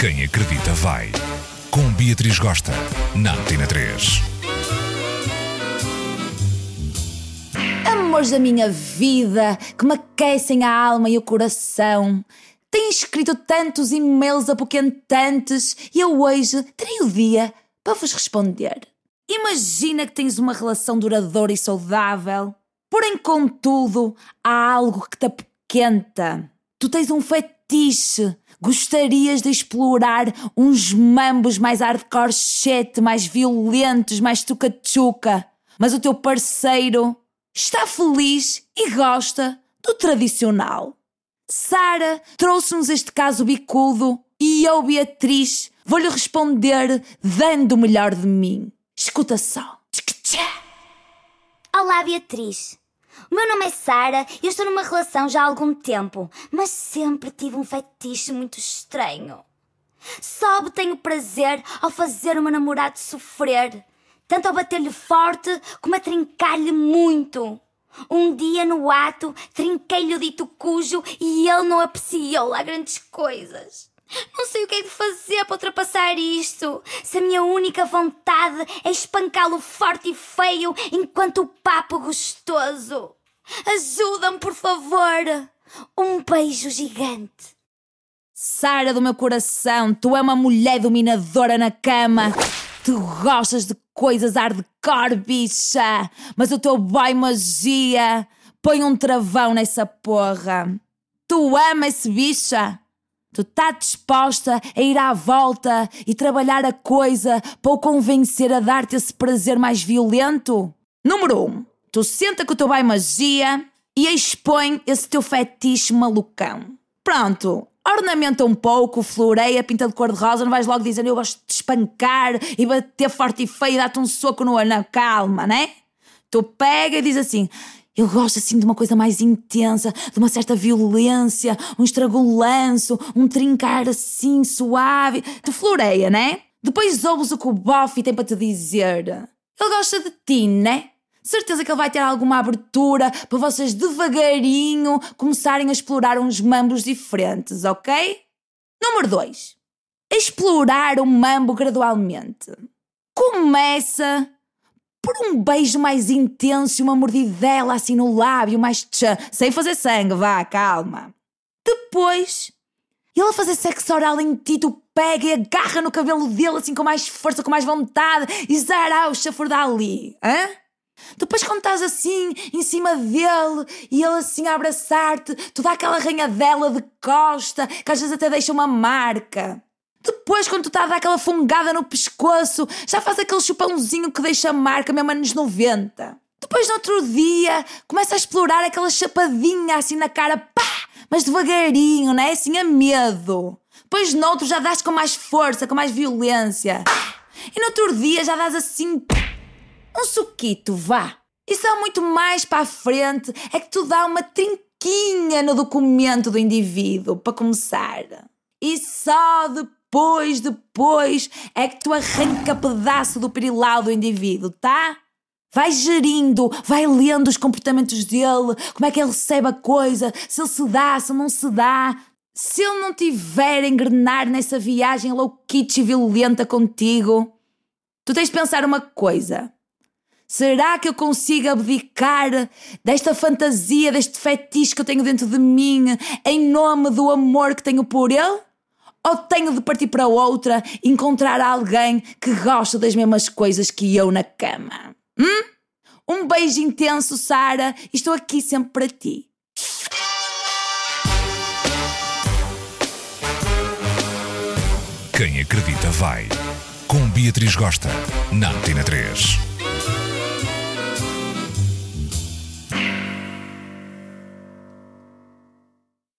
Quem acredita vai. Com Beatriz Gosta, na Antena 3. Amores da minha vida, que me aquecem a alma e o coração. Tenho escrito tantos e-mails apoquentantes e eu hoje terei o dia para vos responder. Imagina que tens uma relação duradoura e saudável, porém, contudo, há algo que te apoquenta. Tu tens um fetiche, gostarias de explorar uns mambos mais hardcore shit, mais violentos, mais tuca-tuca, mas o teu parceiro está feliz e gosta do tradicional. Sara trouxe-nos este caso bicudo e eu, Beatriz, vou-lhe responder dando o melhor de mim. Escuta só. Olá, Beatriz. O meu nome é Sara e eu estou numa relação já há algum tempo, mas sempre tive um fetiche muito estranho. Só obtenho prazer ao fazer o meu namorado sofrer, tanto ao bater-lhe forte como a trincar-lhe muito. Um dia no ato, trinquei-lhe o dito cujo e ele não apreciou lá grandes coisas. Não sei o que é de fazer para ultrapassar isto. Se a minha única vontade é espancá-lo forte e feio enquanto o papo gostoso. Ajuda-me, por favor. Um beijo gigante. Sara do meu coração, tu é uma mulher dominadora na cama. Tu gostas de coisas hardcore, bicha. Mas o teu boy magia põe um travão nessa porra. Tu amas esse bicha? Tu tá disposta a ir à volta e trabalhar a coisa para o convencer a dar-te esse prazer mais violento? Número 1. Um, tu senta com o teu bai magia e expõe esse teu fetiche malucão. Pronto, ornamenta um pouco, floreia, pinta de cor-de-rosa, não vais logo dizer eu gosto de espancar e bater forte e feio e dar-te um soco no anão. Calma, né? Tu pega e diz assim: eu gosto assim de uma coisa mais intensa, de uma certa violência, um estragolanço, um trincar assim suave. Tu floreia, né? Depois ouves o que o Buffy tem para te dizer. Ele gosta de ti, né? Certeza que ele vai ter alguma abertura para vocês devagarinho começarem a explorar uns mambos diferentes, ok? Número 2. Explorar o mambo gradualmente. Começa por um beijo mais intenso e uma mordidela assim no lábio, mais tchã, sem fazer sangue, vá, calma. Depois, ele a fazer sexo oral em ti, tu pega e agarra no cabelo dele assim com mais força, com mais vontade e zará o chafurdar ali, hã? Depois quando estás assim, em cima dele, e ele assim a abraçar-te, tu dá aquela arranhadela de costa, que às vezes até deixa uma marca. Depois, quando tu estás a dar aquela fungada no pescoço, já faz aquele chupãozinho que deixa marca mesmo anos 90. Depois, no outro dia, começa a explorar aquela chapadinha assim na cara, pá! Mas devagarinho, não é? Assim a medo. Depois, no outro, já dás com mais força, com mais violência. E no outro dia, já dás assim. um suquito, vá. E só muito mais para a frente é que tu dá uma trinquinha no documento do indivíduo, para começar. E só depois depois, depois é que tu arranca pedaço do perilau do indivíduo, tá? Vai gerindo, vai lendo os comportamentos dele, como é que ele recebe a coisa, se ele se dá, se não se dá. Se ele não tiver a engrenar nessa viagem louquite e violenta contigo, tu tens de pensar uma coisa. Será que eu consigo abdicar desta fantasia, deste fetiche que eu tenho dentro de mim, em nome do amor que tenho por ele? Ou tenho de partir para outra encontrar alguém que gosta das mesmas coisas que eu na cama? Hum? Um beijo intenso, Sara. Estou aqui sempre para ti. Quem acredita vai. Com Beatriz Gosta, na Antena 3.